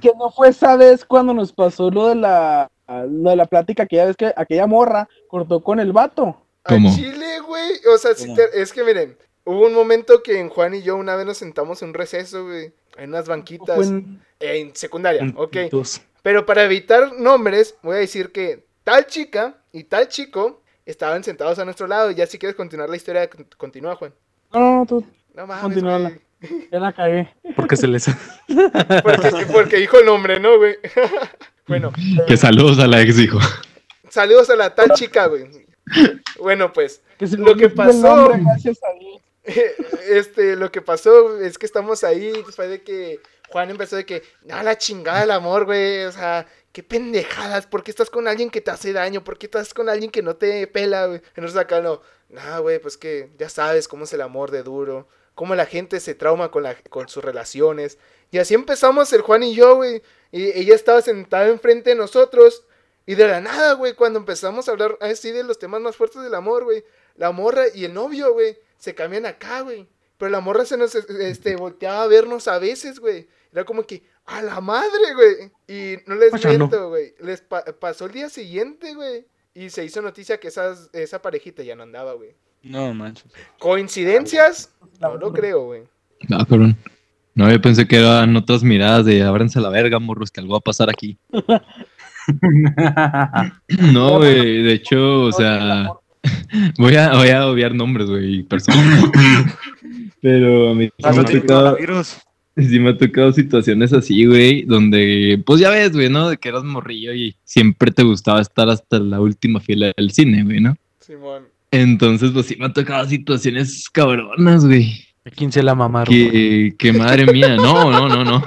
que no fue esa vez cuando nos pasó lo de la, lo de la plática, aquella vez que aquella morra cortó con el vato. ¿Cómo? A Chile, güey. O sea, sí te- es que miren, hubo un momento que en Juan y yo una vez nos sentamos en un receso, güey, en unas banquitas. En- En secundaria, ok. Puntos. Pero para evitar nombres, voy a decir que tal chica y tal chico estaban sentados a nuestro lado. Ya si quieres continuar la historia, con- continúa, Juan. No, no, tú, No mames, Continúala. Ya la cagué. Porque se les. Porque, porque dijo el nombre, ¿no, güey? bueno, Que saludos a la ex, dijo. saludos a la tal chica, güey. Bueno, pues, Que se Lo que el pasó- nombre, gracias a Dios. este, lo que pasó es que estamos ahí, fue de que Juan empezó de que, no, la chingada del amor, güey, o sea, qué pendejadas, ¿por qué estás con alguien que te hace daño? ¿Por qué estás con alguien que no te pela, güey? Entonces acá no, nah, güey, pues que ya sabes cómo es el amor de duro, cómo la gente se trauma con, la, con sus relaciones. Y así empezamos el Juan y yo, güey, y ella estaba sentada enfrente de nosotros, y de la nada, güey, cuando empezamos a hablar así de los temas más fuertes del amor, güey, la morra y el novio, güey, se cambian acá, güey. Pero la morra se nos este, volteaba a vernos a veces, güey. Era como que, a la madre, güey. Y no les Oye, miento, güey. Les pa- pasó el día siguiente, güey. Y se hizo noticia que esas, esa parejita ya no andaba, güey. No manches. ¿Coincidencias? No lo creo, güey. No, cabrón. No, yo pensé que eran otras miradas de ábranse la verga, morros, que algo va a pasar aquí. No, güey, de hecho, o sea, voy a, voy a obviar nombres, güey, personas. Pero a mí sí me, ha tocado, sí me ha tocado situaciones así, güey, donde, pues ya ves, güey, ¿no? De que eras morrillo y siempre te gustaba estar hasta la última fila del cine, güey, ¿no? Simón. Entonces, pues sí me ha tocado situaciones cabronas, güey. ¿A quién se la mamaron? Que, que madre mía, no, no, no, no.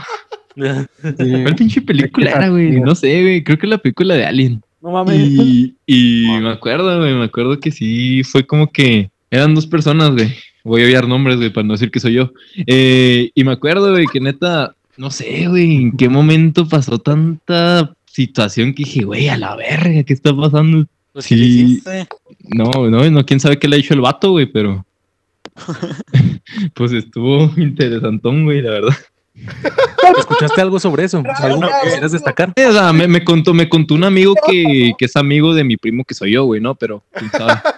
¿Cuál pinche película era, güey? No sé, güey. Creo que la película de Alien. No mames. Y, y me acuerdo, güey. Me acuerdo que sí fue como que eran dos personas, güey. Voy a obviar nombres, güey, para no decir que soy yo. Eh, y me acuerdo, güey, que neta, no sé, güey, en qué momento pasó tanta situación que dije, güey, a la verga, ¿qué está pasando? Pues sí, hiciste. No, no, no, quién sabe qué le ha hecho el vato, güey, pero. pues estuvo interesantón, güey, la verdad. ¿Escuchaste algo sobre eso? ¿Algo que quisieras destacar? O sea, me, me contó, me contó un amigo que, que es amigo de mi primo que soy yo, güey, ¿no? Pero, quién sabe.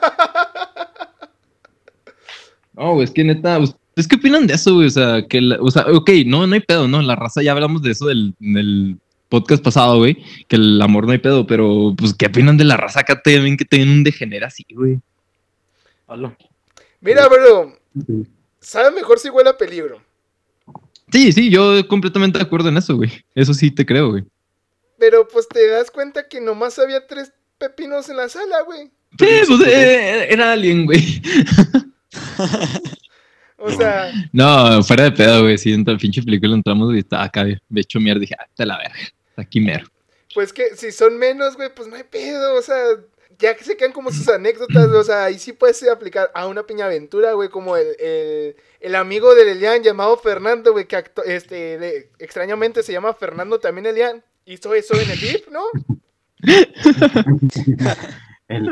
No, güey, es que neta, ¿ustedes qué opinan de eso, güey? O sea, que, la- o sea, ok, no, no hay pedo, ¿no? La raza, ya hablamos de eso del, del podcast pasado, güey, que el amor no hay pedo, pero, pues, ¿qué opinan de la raza acá también que tienen un degenera así, güey? Mira, bro. Sabe mejor si huele a peligro. Sí, sí, yo completamente de acuerdo en eso, güey. Eso sí te creo, güey. Pero pues te das cuenta que nomás había tres pepinos en la sala, güey. Sí, pues eh, era alguien, güey. O sea, No, fuera de pedo, güey. Sí, en la pinche película entramos y estaba acá de hecho mierda. Dije, ah, te la verga. Aquí mero. pues que si son menos, güey, pues no hay pedo. O sea, ya que se quedan como sus anécdotas, o sea, ahí sí puedes aplicar a una piñaventura, güey, como el, el, el amigo de Elian llamado Fernando, güey, que acto- este, de- extrañamente se llama Fernando también Elian. Hizo eso en el VIP, ¿no? El.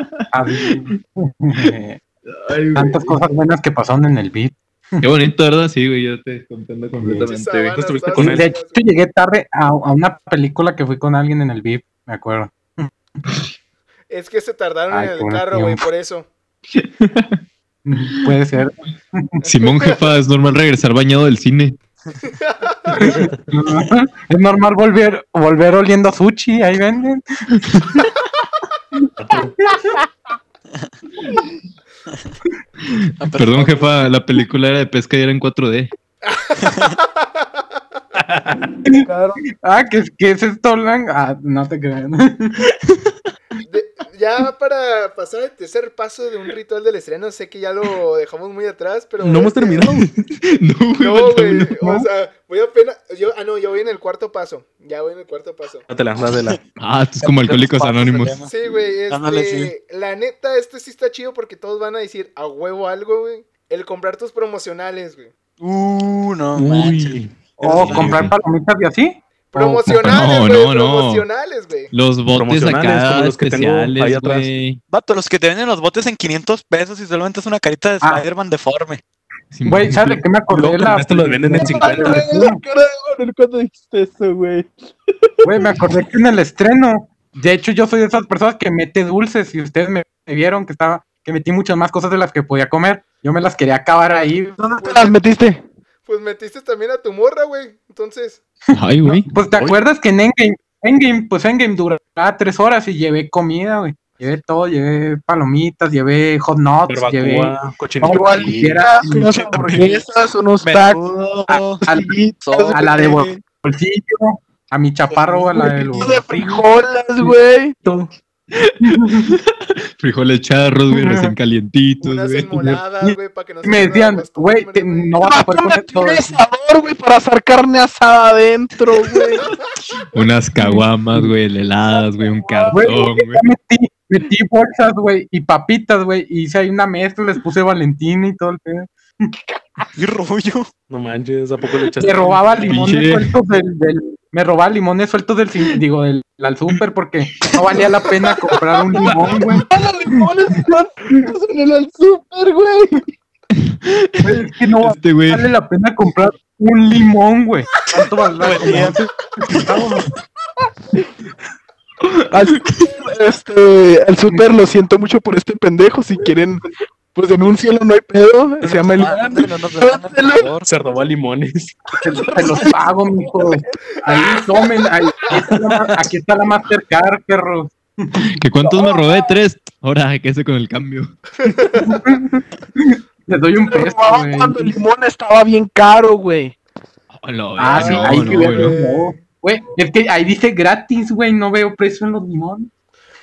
Tantas cosas buenas que pasaron en el beat. Qué bonito, ¿verdad? Sí, güey. Yo te comprendo completamente, él. De hecho, llegué tarde a, a una película que fui con alguien en el VIP, me acuerdo. Es que se tardaron Ay, en el carro, güey, por eso. Puede ser. Simón, jefa, es normal regresar bañado del cine. Es normal volver, volver oliendo a sushi, ahí venden. Ah, Perdón, jefa, la película era de pesca y era en 4D. Cabrón. Ah, ¿qué, es- qué es esto, Blanc? Ah, no te crean. Ya para pasar al tercer paso de un ritual del estreno, sé que ya lo dejamos muy atrás, pero... No hemos terminado. No, güey, No, uno. o sea, voy apenas... Yo, ah, no, yo voy en el cuarto paso. Ya voy en el cuarto paso. Dátela, dátela. Ah, esto es como Alcohólicos Anónimos. Sí, güey, este, Ándale, la neta, este sí está chido porque todos van a decir a huevo algo, güey. El comprar tus promocionales, güey. Uh, no manches. Uy, O Sí, comprar sí. palomitas y así. Promocionales, no, güey, no, no. promocionales, güey. los botes Promocionales, acá como los que tengo ahí atrás. Vato, los que te venden los botes en 500 pesos y solamente es una carita de Ah. Spider-Man deforme. Güey. ¿sabes de qué me acordé? Luego La, esto lo venden en 50. Ay, güey, la cara de Manuel cuando dijiste eso, güey. Güey, me acordé que en el estreno, de hecho yo soy de esas personas que mete dulces y ustedes me, me vieron que estaba, que metí muchas más cosas de las que podía comer. Yo me las quería acabar ahí. ¿Dónde te las metiste? Pues metiste también a tu morra, güey. Entonces, Ay, güey. Pues te acuerdas que en Endgame, Endgame, pues Endgame duraba tres horas y llevé comida, güey. Llevé todo, llevé palomitas, llevé hot nuts, llevé era- unas hamburguesas, unos tacos. Menudo, a, sopa, a la de bolsillo, a mi chaparro, a la de los de frijoles, güey. Frijoles charros, güey, recién calientitos, unas güey. enmoladas, güey, para que no Y me decían, güey, no vas a poder comer todo un eso. asador, güey, para hacer carne asada adentro, güey. Unas caguamas, güey, heladas, güey, un Güey, cartón, güey. ya metí, metí bolsas, güey, y papitas, güey, y hice ahí una mezcla, les puse Valentina y todo el pedo. ¿Qué rollo? No manches, ¿a poco le echaste? Me robaba Pinche- sueltos del, del- me robaba limones sueltos del, digo, del, al súper porque no valía la pena comprar un limón, güey. Los limones están en el al súper, güey. Es que no Este, vale la pena comprar un limón, güey. ¿Cuánto valdrá? Como 11 centavos. Al- Este, el súper, lo siento mucho por este pendejo. Si quieren, pues denúncialo, no hay pedo. Se llama el. Se roba limones. Te, los pago, mijo. Ahí tomen, ahí, aquí está la, ma- aquí está la Mastercard, perro. ¿Que cuántos me robé? Tres. Ahora, ¿qué hace con el cambio? Les doy un peso, güey. Cuando el limón estaba bien caro, güey. Oh, no, Ah, sí, no, ahí no, güey. Güey, es que ahí dice gratis, güey, no veo precio en los limones.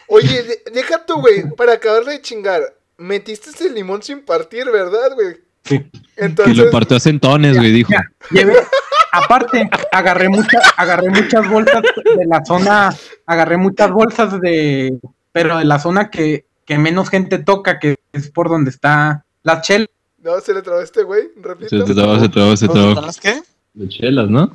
Oye, de- deja tú, güey, para acabarle de chingar. Metiste ese limón sin partir, ¿verdad, güey? Sí. Que Entonces, lo partió a centones, güey, dijo. Ya, llevé, aparte, agarré muchas, agarré muchas bolsas de la zona, agarré muchas bolsas de, pero de la zona que, que menos gente toca, que es por donde está las chelas. no, se le trabó a este güey, Se repito. te trabó, se trabó, se ¿Dónde trabó. las qué? De chelas, ¿no?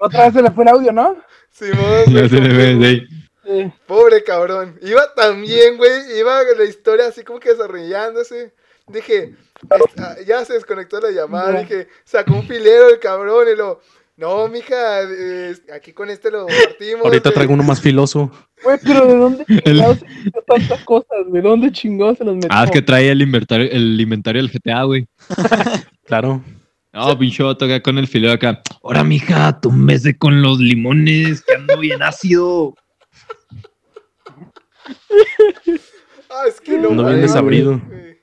Otra vez se le fue el audio, ¿no? Simón, Ya güey, se le ve, sí. Sí. Pobre cabrón. Iba también, güey. Iba la historia así como que desarrollándose. Dije, ah, ya se desconectó la llamada. Dije, sacó un filero el cabrón y lo. No, mija, eh, aquí con este lo partimos. Ahorita güey". traigo uno más filoso. Güey, pero ¿de dónde El- se metió tantas cosas? ¿De dónde chingados se los metió? Ah, es que trae el inventario, el inventario del GTA, güey. Claro. No, pinche vato acá con el fileo acá. Ahora, mija, túmbese con los limones, que ando bien ácido. Ah, es que no. No desabrido. güey.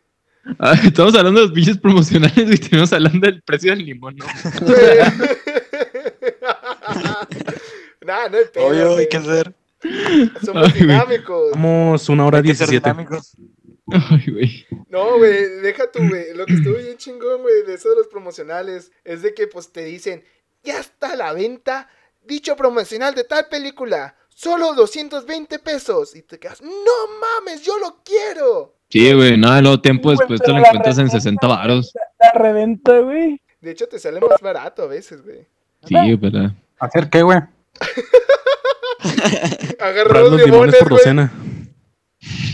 Ah, estamos hablando de los pinches promocionales y estamos hablando del precio del limón, ¿no? Güey. nah, no hay pedo. Obvio, güey. hay que ser, Somos Ay, dinámicos. Vamos una hora hay que ser 17. dinámicos. Ay, güey. No, güey, deja tú, güey. Lo que estuvo bien chingón, güey, de eso de los promocionales, es de que, pues, te dicen, ya está a la venta dicho promocional de tal película, solo 220 pesos. Y te quedas, no mames, yo lo quiero. Sí, güey, no, luego tiempo Güey, después te lo encuentras en reventa- 60 varos. La reventa, güey. De hecho, te sale más barato a veces, güey. Sí, pero... ¿Hacer qué, güey? Agarrar los los limones limones, por docena.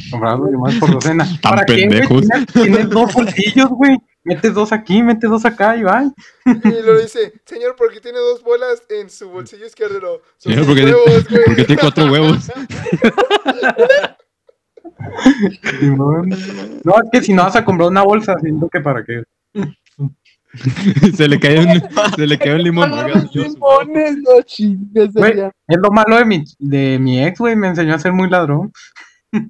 Comprar los limones por docena. Tan ¿Para qué, güey? pendejos. Tienes, tienes dos bolsillos, güey. Metes dos aquí, metes dos acá y va. Y lo dice, señor, porque tiene dos bolas en su bolsillo izquierdo. Son Señor, porque- huevos, güey. porque tiene cuatro huevos. No, es que si no vas a comprar una bolsa, siento que para qué. se le cae un, se le cae un limón. limones, no chingues. Es lo malo de mi, de mi ex, güey. Me enseñó a ser muy ladrón.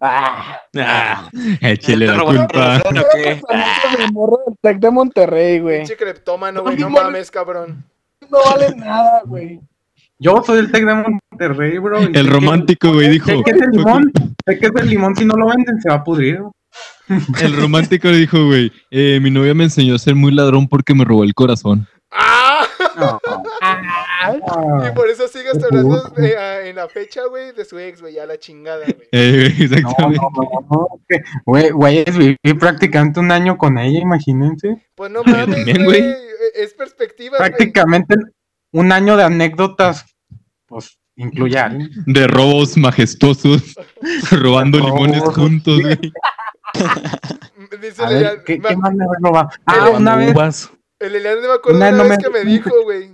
Ah, Ah, Échele ¿Te la culpa. o qué? amigos del morro del Tec de Monterrey, güey. Pinche creptómano, güey, no mames, cabrón. No vale nada, güey. Yo soy el Tec de Monterrey, bro. El romántico, güey, dijo. Sé que ese limón, sé que ese limón si no lo venden se va a pudrir. El romántico dijo, güey, eh, mi novia me enseñó a ser muy ladrón porque me robó el corazón. ¡Ah! No. Y Ah, por eso sigas hablando ah, en la fecha, güey, de su ex, güey, ya la chingada, güey. Eh, no, exactamente. no, no, no, es Güey, güey, viví prácticamente un año con ella, imagínense. Pues no mames, también, güey. güey. Es perspectiva, güey. Prácticamente un año de anécdotas, pues, a alguien. De robos majestuosos, robando Robos. limones juntos, güey. dice A el ver, Elian, ¿qué, más me robado? Ah, una vez. Uvas. el Elian me acuerdo Una una, no vez me- que me dijo, güey,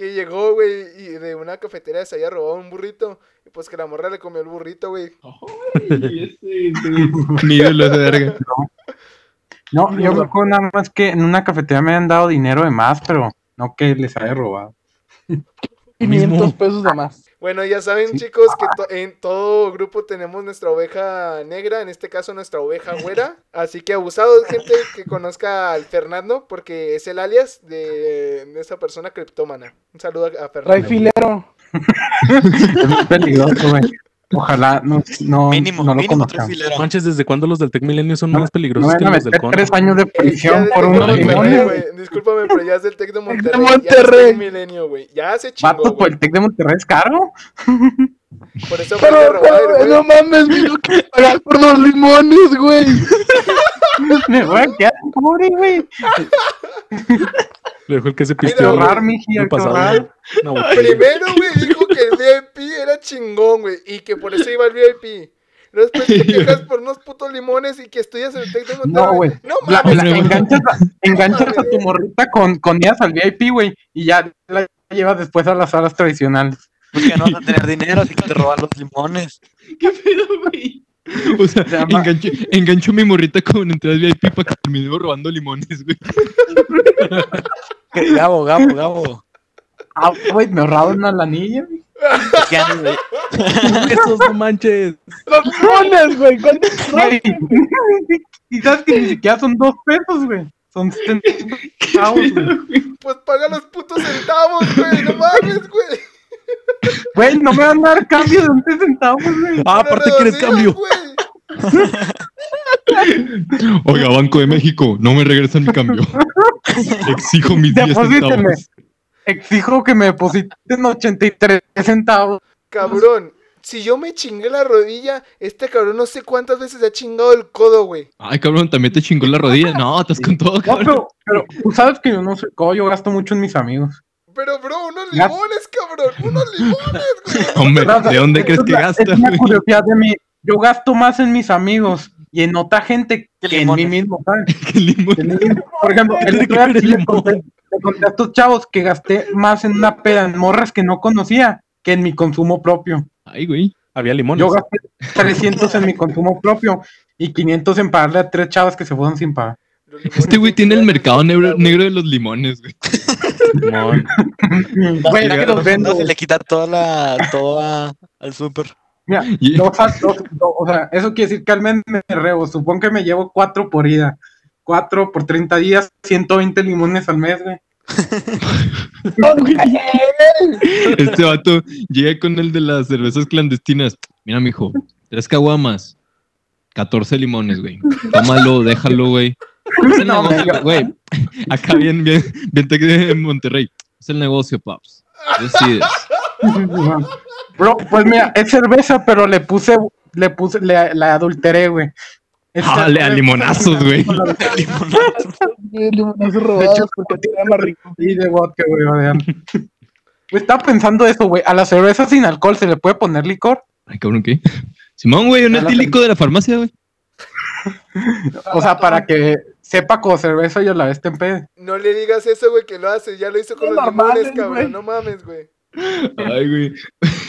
que llegó, güey, y de una cafetería se había robado un burrito. Y pues que la morra le comió el burrito, güey. Ay, ese, ese, Mi ídolo ese verga. No, yo me acuerdo nada más que en una cafetería me habían dado dinero de más, pero no que les haya robado. 500 Mismo. pesos de más. Bueno, ya saben, chicos, que to- en todo grupo tenemos nuestra oveja negra, en este caso nuestra oveja güera. Así que abusados, gente que conozca al Fernando, porque es el alias de, de esa persona criptómana. Un saludo a, a Fernando. Raifilero. Es muy peligroso, güey. Ojalá no, no, Mínimo, no lo mínimo tres conozcamos. fileros. Manches, ¿desde cuándo los del Tech Milenio son No, más No peligrosos que a los del Con? tres años de prisión por Tec de unos Monterrey, limones. güey. Discúlpame, pero ya es del Tec de Monterrey. de Ya es Monterrey. Tec Milenio, güey. Ya se chingó, Vato, pues güey. el Tec de Monterrey es caro. Por eso fue Pero, de robar, pero, no mames, me lo que pagar por los limones, güey. Me voy a quedar pobre, güey. Le dejó el que se pisteó. ahorrar, miji, hay ahorrar. Botella. Primero, güey, dijo que el VIP era chingón, güey, y que por eso iba al VIP. Después te quejas por unos putos limones y que estudias en el Tec de Monterrey. No, güey. No La- mames, la- güey. enganchas a, enganchas a tu morrita con, con ideas al VIP, güey, y ya la llevas después a las salas tradicionales. Porque no vas a tener dinero, así que te roban los limones. ¿Qué pedo, güey? O sea, Se llama- engancho, engancho mi morrita con entradas VIP para que termine robando limones, güey. Gabo, Gabo, Gabo. Ah, güey, me ahorraron una lanilla. güey. ¿Qué güey? Esos no manches. Los güey. ¿cuántos son? Güey. Y sabes que ni siquiera son dos pesos, güey. Son 70 centavos, güey. Pues paga los putos centavos, güey. No mames, güey. Güey, no me van a dar cambio de 11 centavos, güey. Ah, aparte quieres cambio. güey. Oiga, Banco de México, no me regresan mi cambio. Exijo mis 10 Deposíteme. centavos. Exijo que me depositen 83 centavos. Cabrón, si yo me chingué la rodilla, este cabrón no sé cuántas veces se ha chingado el codo, güey. Ay, cabrón, también te chingó la rodilla. No, estás con todo, No, cabrón. pero, pero tú sabes que yo no sé cómo yo gasto mucho en mis amigos. Pero, bro, unos limones, cabrón. Unos limones, güey. Hombre, ¿de dónde es crees que una- gasta, Es una curiosidad de mí. Yo gasto más en mis amigos y en otra gente ¿Qué que en mí mismo. Por ejemplo, el otro día ver el sí le limón. conté, le conté a estos chavos que gasté más en una peda en morras que no conocía que en mi consumo propio. Ay, güey. Había limones. Yo gasté 300 en mi consumo propio y 500 en pagarle a tres chavas que se fueron sin pagar. Este güey tiene el mercado negro, negro de los limones, güey. Limón. Güey, es que los vendo. Se le quita toda la, toda al súper. Mira, Y- dos a- dos- dos- o sea, eso quiere decir que al mes me rebo. Supongo que me llevo cuatro por ida. Cuatro por 30 días, 120 limones al mes, güey. Este vato llega con el de las cervezas clandestinas. Mira, mijo, tres caguamas, 14 limones, güey. Tómalo, déjalo, güey. Es el No, negocio, me- güey. Acá bien, bien, bien de Monterrey. Es el negocio, paps. Decides. Bro, pues mira, es cerveza, pero le puse, le puse, le, la adulteré, güey. Ah, le- a limonazos, güey. Limones robados porque te da más rico. Sí, de vodka, güey, vean. Güey, Estaba pensando eso, güey. A la cerveza sin alcohol se le puede poner licor. Ay, cabrón, ¿qué? Simón, güey, un etílico de la farmacia, güey. O sea, para que sepa como cerveza y a la vez te empede. No le digas eso, güey, que lo hace. Ya lo hizo con Son los normales, limones, cabrón. güey. No mames, güey. Ay, güey.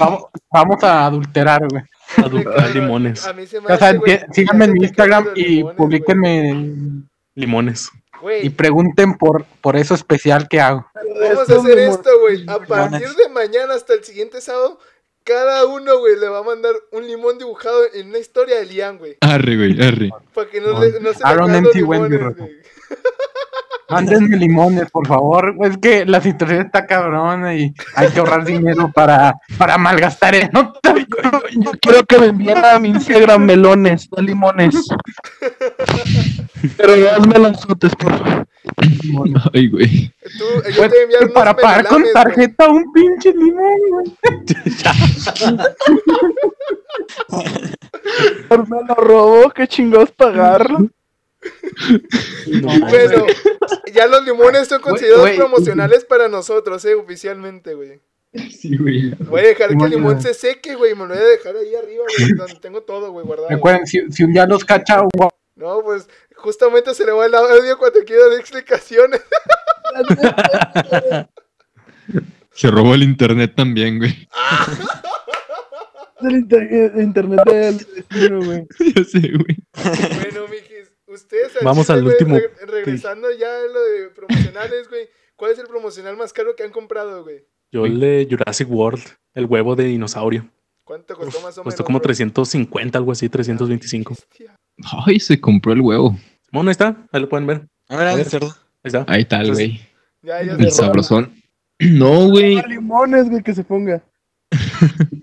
Vamos, vamos a adulterar, güey. Adulterar limones. A mí se me O sea, güey, síganme en te Instagram y limones, güey. publiquenme Limones. Güey, y pregunten por, por eso especial que hago. Vamos a hacer limones- esto, güey. A partir de mañana hasta el siguiente sábado, cada uno, güey, le va a mandar un limón dibujado en una historia de Lian, güey. Arre, güey, arre. Para que no, le, no se le Aaron caigan los MT Wendy, limones, güey. Mándenme limones, por favor. Es que la situación está cabrona y hay que ahorrar dinero para, para malgastar cosas. Yo quiero que me envíen a mi Instagram melones, no limones. Pero no melonzotes, por favor. Ay, güey. Tú, yo Pues, te voy a enviar unos para pagar con melalames, güey. tarjeta un pinche limón, güey. Por me lo robó, qué chingados pagarlo. Bueno, ya los limones son considerados güey. promocionales para nosotros, eh, oficialmente, güey. Sí, güey. Voy a dejar que el limón se seque, güey. Me lo voy a dejar ahí arriba, güey, donde tengo todo, güey, guardado. Recuerden, si, si un día los cacha, un No, pues Justamente se le va el audio cuando quiero dar explicaciones. Se robó el internet también, güey. El inter- el internet del güey. Ya sé, güey. Bueno, mijis, ustedes al Vamos chile, al último. re- regresando ya a lo de promocionales, güey. ¿Cuál es el promocional más caro que han comprado, güey? Yo el de Jurassic World, el huevo de dinosaurio. ¿Cuánto costó más o menos? Costó como bro? 350, algo así, 325. Hostia. Ay, se compró el huevo. Bueno, ahí está, ahí lo pueden ver. A ver, A ver. cerdo. Ahí está. Ahí está güey. Ya, ya El sabrosón. No, güey. Limones, güey, que se ponga.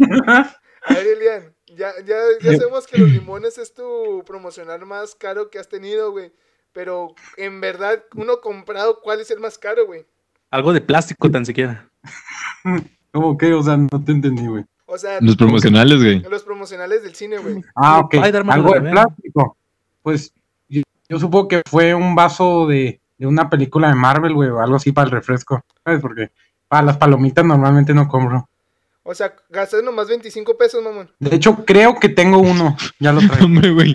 A ver, Elian, ya, ya, ya sabemos que los limones es tu promocional más caro que has tenido, güey. Pero en verdad, uno comprado, ¿cuál es el más caro, güey? Algo de plástico tan siquiera. ¿Cómo que? O sea, no te entendí, güey. O sea, Los promocionales, güey. los promocionales del cine, güey. Ah, ok. Algo de plástico. Pues yo, yo supongo que fue un vaso de, de una película de Marvel, güey, o algo así para el refresco. ¿Sabes? Porque para las palomitas normalmente no compro. O sea, gastas nomás 25 pesos, mamón. De hecho, creo que tengo uno. Ya lo traigo. Hombre, güey.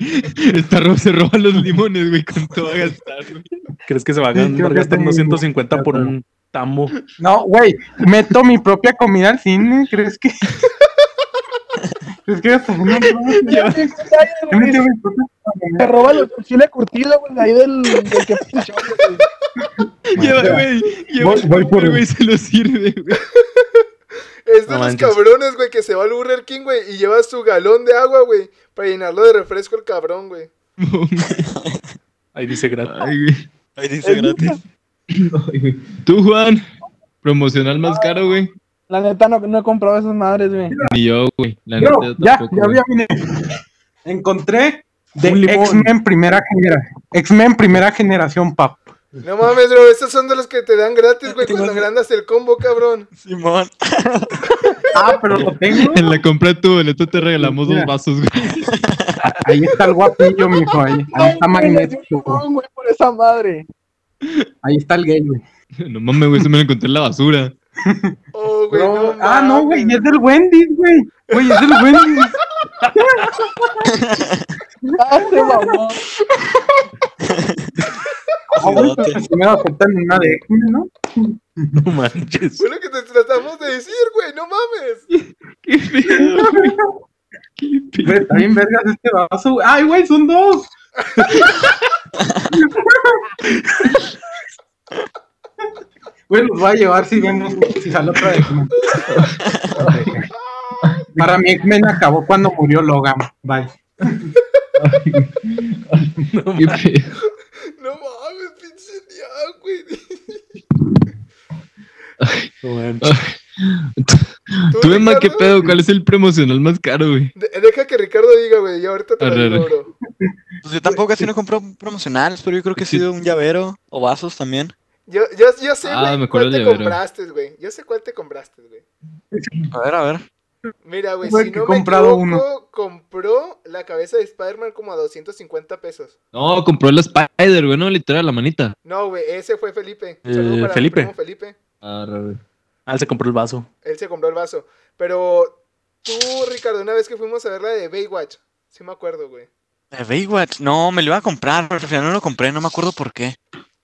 Esta se roba los limones, güey. ¿Cuánto va a gastar, güey? ¿Crees que se va a Sí, gastar tengo unos uno. 150 por un tambo? No, güey, meto mi propia comida al cine. ¿Crees que.? ¿Crees que hasta no, no, comida? roba los chile curtido, güey, ahí del, del que puso, güey. Lleva, güey. Lleva Voy- el voy por Burger, él. güey. Se lo sirve, güey. Es de No los manches. cabrones, güey, que se va al Burger King, güey, y lleva su galón de agua, güey, para llenarlo de refresco el cabrón, güey. Ahí dice gratis. Ay, güey. Ahí dice gratis. Ay. Tú, Juan. Promocional más caro, güey. La neta no, no he comprado esas madres, güey. Ni yo, güey. La neta, yo ya, tampoco, ya, güey. ya vine. Encontré de. X-Men primera generación. X-Men primera generación, pap. No mames, bro, esos son de los que te dan gratis, güey, cuando agrandas el combo, cabrón. Simón. Ah, pero lo tengo. En la compra de tu boleto te regalamos dos vasos, güey. Ahí está el guapillo, mijo. Ahí, ahí está Magneto. No, güey, por esa madre. Ahí está el gay, güey. No mames, güey. Eso me lo encontré en la basura. Oh, güey, no ah, no, güey, es del Wendy's, güey. Güey, es del Wendy's. Ah, se mamó. Ah, pero primero aceptan una de ¿no? No manches. Fue lo que te tratamos de decir, güey, no mames. Qué pedo, güey. Qué pedo. Güey, está bien vergas este vaso. güey. Ay, güey, son dos. Güey, los voy a llevar si vemos si sale otra de X-Men. Para mí X-Men acabó cuando murió Logan. Bye. No mames, pinche día, güey. Tú, Emma, ¿qué pedo? ¿Cuál es el promocional más caro, güey? De- deja que Ricardo diga, güey, y ahorita te lo Arre, digo, bro. Pues yo tampoco así no compro promocionales, pero yo creo que ha sido un llavero o vasos también. Yo, yo, yo sé, Ah, güey, me acuerdo cuál te compraste, güey. Yo sé cuál te compraste, güey. A ver, a ver. Mira, güey, si que no me comprado equivoco, compró la cabeza de Spider-Man como a 250 pesos. No, compró el Spider, güey. No, literal, la manita. No, güey, ese fue Felipe. Eh, para mi Felipe. primo Felipe. Ah. Ah, él se compró el vaso. Él se compró el vaso. Pero tú, Ricardo, una vez que fuimos a ver la de Baywatch, sí me acuerdo, güey. De Baywatch. No, me lo iba a comprar, pero al final no lo compré, no me acuerdo por qué.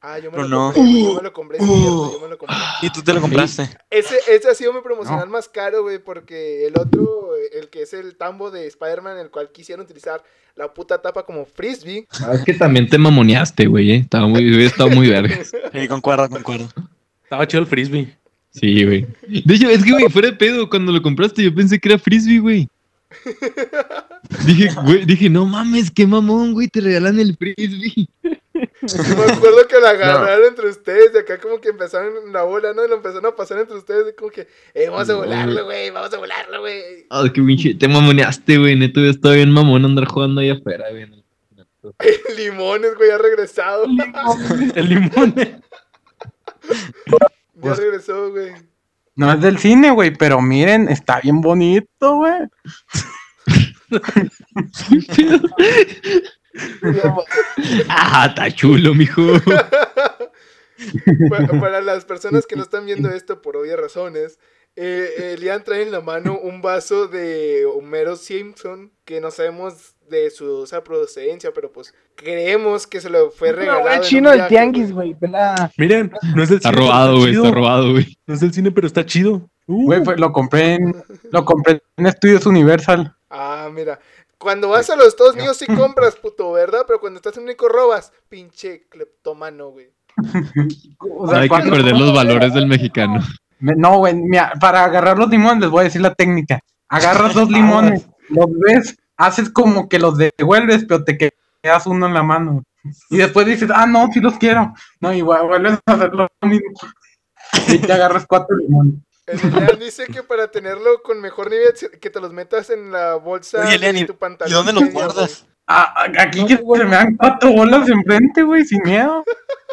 Ah, yo me Pero lo no. compré, yo me lo compré, sí, cierto, yo me lo compré. Y tú te lo compraste. Ese, ese ha sido mi promocional más caro, güey, porque el otro, el que es el tambo de Spider-Man, el cual quisieron utilizar la puta tapa como frisbee. Ah, es que también te mamoneaste, güey. eh. Estaba muy, hubiera estado muy verga. Sí, concuerdo, concuerdo. Estaba chido el frisbee. Sí, güey. De hecho, es que, güey, fuera de pedo, cuando lo compraste, yo pensé que era frisbee, güey. Dije, güey, dije, no mames, qué mamón, güey, te regalan el frisbee. Yo me acuerdo que la agarraron entre ustedes, de acá como que empezaron en la bola, ¿no? Y lo empezaron a pasar entre ustedes, como que, eh, vamos a volarlo, güey, vamos a volarlo, güey. Ah, qué pinche, te mamoneaste, güey. Neto, ya estaba bien mamón andar jugando ahí afuera, güey. Limones, güey, ha regresado. El limón. Ya regresó, güey. No es del cine, güey, pero miren, está bien bonito, güey. Ah, está chulo, mijo. para, para las personas que no están viendo esto por obvias razones, eh, Elian trae en la mano un vaso de Homero Simpson que no sabemos de su procedencia, pero pues creemos que se lo fue No, regalado. en un chino del tianguis, güey. Miren, no es del Está cine. robado, güey, chido. está robado, güey. No es del cine, pero está chido. Uh, Güey, pues lo compré en, lo compré en Estudios Universal. Ah, mira. Cuando vas a los Estados Unidos sí compras, puto, ¿verdad? Pero cuando estás en México robas. Pinche cleptomano, güey. O sea, hay que perder los valores del mexicano. Me- No, güey, mira, para agarrar los limones les voy a decir la técnica. Agarras dos limones, los ves, haces como que los devuelves, pero te quedas uno en la mano. Y después dices, ah, no, sí los quiero. No, igual vuelves a hacer lo mismo. Y te agarras cuatro limones. El Elian dice que para tenerlo con mejor nivel, que te los metas en la bolsa Oye, Elian, de ¿y- tu pantalón. ¿Y dónde los guardas? Ah, ah, aquí que se me dan cuatro bolas enfrente, güey, sin miedo.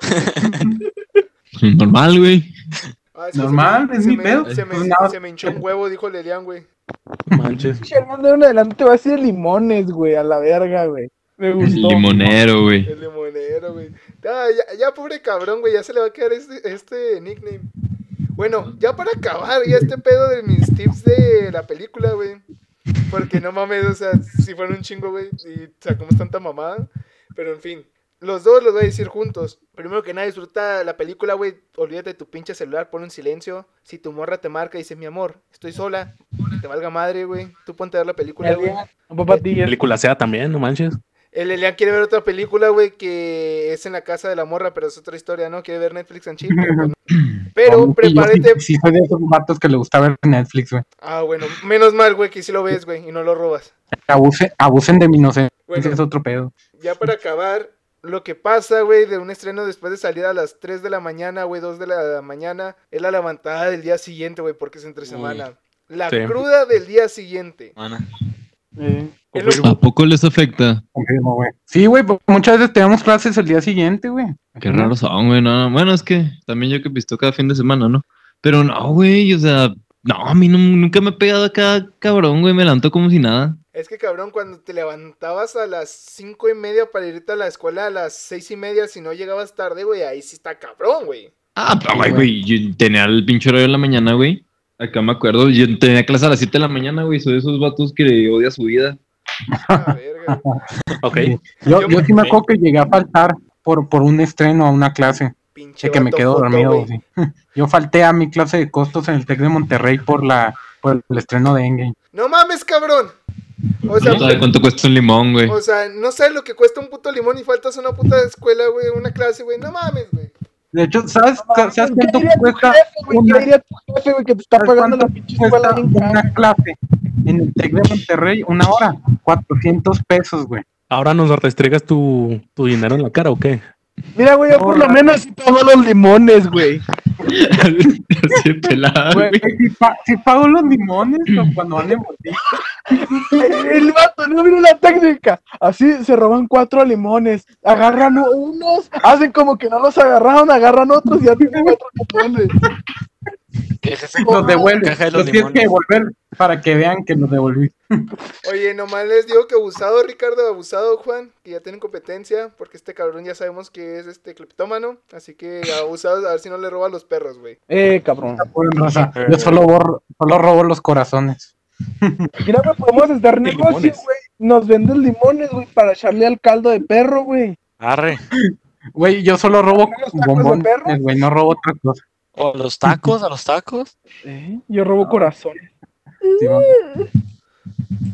Normal, güey. Ah, Normal, se me- es se mi me- pedo. Se me, Pues se me hinchó un huevo, dijo el Elian, güey. manches. Fernando de en adelante te va a decir limones, güey, a la verga, güey. Me El gustó. limonero, güey. El limonero, güey. Ah, ya, ya, pobre cabrón, güey, ya se le va a quedar este, este nickname. Bueno, ya para acabar, ya este pedo de mis tips de la película, güey. Porque no mames, o sea, si fueron un chingo, güey, y sacamos tanta mamada. Pero en fin, los dos los voy a decir juntos. Primero que nada, disfruta la película, güey. Olvídate de tu pinche celular, pon en silencio. Si tu morra te marca y dice, mi amor, estoy sola, que te valga madre, güey. Tú ponte a ver la película, güey. Papá, ti, Película sea también, no manches. El Elian quiere ver otra película, güey, que es en la casa de la morra, pero es otra historia, ¿no? Quiere ver Netflix and chill. Pero, no. Pero yo prepárate. Sí, sí soy de esos vatos que le gusta ver Netflix, güey. Ah, bueno, menos mal, güey, que sí lo ves, güey, y no lo robas. Abusen, abusen de mi inocencia, Bueno. es otro pedo. Ya para acabar, lo que pasa, güey, de un estreno después de salir a las 3 de la mañana, güey, 2 de la mañana, es la levantada del día siguiente, güey, porque es entre Uy. semana. La Sí. cruda del día siguiente. Mana. Eh, ¿A poco les afecta? Sí, güey, pues, muchas veces tenemos clases el día siguiente, güey. Qué raros son, güey. No, no. Bueno, es que también yo que pisto cada fin de semana, ¿no? Pero no, güey, o sea, no, a mí no- nunca me he pegado acá, cabrón, güey. Me levanto como si nada. Es que cabrón, cuando te levantabas a las cinco y media para irte a la escuela a las seis y media, si no llegabas tarde, güey, ahí sí está cabrón, güey. Ah, pero, güey, güey, yo tenía el pinche horario en la mañana, güey. Acá me acuerdo, yo tenía clase a las 7 de la mañana, güey. Soy de esos vatos que odia su vida. Verga. Ok. Yo, Yo- sí me acuerdo que llegué a faltar por, por un estreno a una clase. Pinche De que me quedo dormido. güey. sí. Yo falté a mi clase de costos en el TEC de Monterrey por la por el estreno de Endgame. No mames, cabrón. O sea, No sabe cuánto cuesta un limón, güey. o sea, no sabes lo que cuesta un puto limón y faltas a una puta escuela, güey, una clase, güey. No mames, güey. De hecho, ¿sabes, ¿sabes ¿Qué cuánto diría tu cuesta jefe, güey? ¿Qué una, diría tu jefe, güey, que te está ¿sabes pagando la pinche escuela una clase en el TEC de Monterrey? Una hora, 400 pesos, güey. Ahora nos restregas tu, tu dinero en la cara o qué? Mira, güey, yo por lo menos sí pago los limones, güey. Así pelada, Güey, güey. si, pa- si pago los limones cuando van en. El vato, no mira la técnica. Así se roban cuatro limones, agarran unos, hacen como que no los agarraron, agarran otros y ya tienen cuatro limones. Los devuelven. Caja de Los los tienes que devolver para que vean que los devolví. Oye, nomás les digo que abusado, Ricardo, abusado, Juan, que ya tienen competencia, porque este cabrón ya sabemos que es este cleptómano, así que abusado, a ver si no le roba a los perros, güey. Eh, cabrón. Joder, raza, Yo solo, borro, solo robo los corazones. Mira, güey, podemos estar De negocio, limones. güey. Nos venden limones, güey, para echarle al caldo de perro, güey. Arre. Güey, yo solo robo ¿Los bombones, perro? güey, no robo otra cosa. O los tacos, a los tacos. Eh, yo robo corazones. Sí.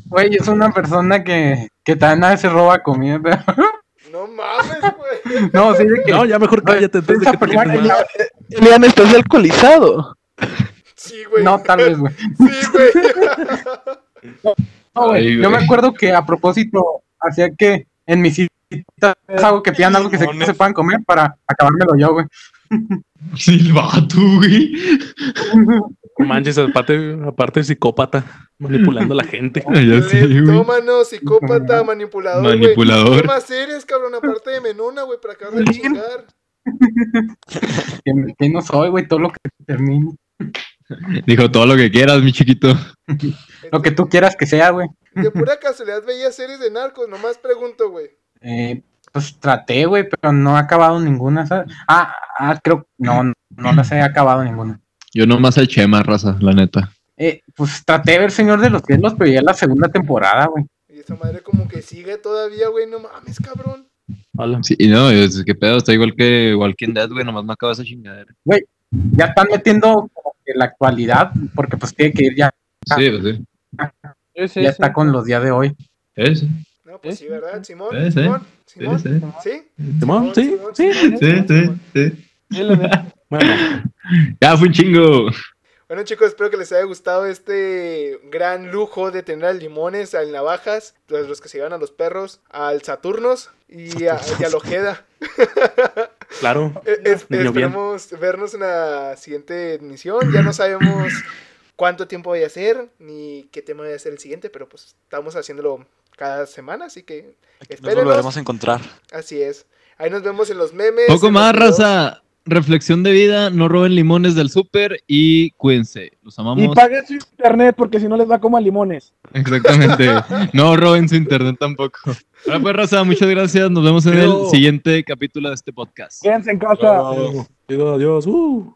Güey, es una persona que, que también a veces roba comida. pero- No mames, güey. No, sí, de que. No, ya mejor cállate de esa persona-. Elian, ¿estás alcoholizado? Sí, güey. No, tal vez, güey. Sí, güey. No, güey, Ay, Yo me acuerdo que a propósito hacía que en mis citas hago que pidan algo que se, que se puedan comer para acabármelo yo, güey. Sí, el vato, güey. No manches, aparte, aparte psicópata, manipulando a la gente. Ah, Ya. Tómano, psicópata, manipulador, güey. Manipulador. ¿Qué más eres, cabrón? Aparte de menuna, güey, para acabar de chingar. Que no soy, güey, todo lo que termine. Dijo todo lo que quieras, mi chiquito. Lo que tú quieras que sea, güey. De pura casualidad veía series de narcos, nomás pregunto, güey. Eh, pues traté, güey, pero no he acabado ninguna, ¿sabes? Ah, ah, creo, no, no las he acabado ninguna. Yo nomás el Chema, raza, la neta. Eh, pues traté de ver Señor de los Cielos, pero ya es la segunda temporada, güey. Y esa madre como que sigue todavía, güey. No mames, cabrón. Hola. Sí, y no, es que pedo, está igual que Walking Dead, güey, nomás no acaba esa chingadera. Ya están metiendo como que la actualidad, porque pues tiene que ir ya, Sí, pues sí. Sí, sí, ya sí. está con los días de hoy. Eso. No, pues sí, ¿verdad? Simón, Sí, sí. Simón, Sí, Simón. sí. ¿Sí? Simón, sí, Simón, sí. Simón, Sí, Simón, sí, Simón. sí. Sí, la neta. Bueno, Ya fue un chingo. Bueno chicos, espero que les haya gustado este gran lujo de tener al Limones, al Navajas, los, los que se llevan a los perros, al Saturnos y a, y al Ojeda. claro. Eh, es- esperemos vernos en la siguiente emisión. Ya no sabemos cuánto tiempo voy a hacer ni qué tema voy a hacer el siguiente, pero pues estamos haciéndolo cada semana, así que Nos espérenos. volveremos a encontrar. Así es. Ahí nos vemos en los memes. Poco más, raza. Reflexión de vida, no roben limones del súper y cuídense. Los Y amamos. paguen su internet porque si no les va como a limones. Exactamente. No roben su internet tampoco. Ahora pues, raza, muchas gracias. Nos vemos en el siguiente capítulo de este podcast. Quédense en casa. Adiós. Adiós. Uh.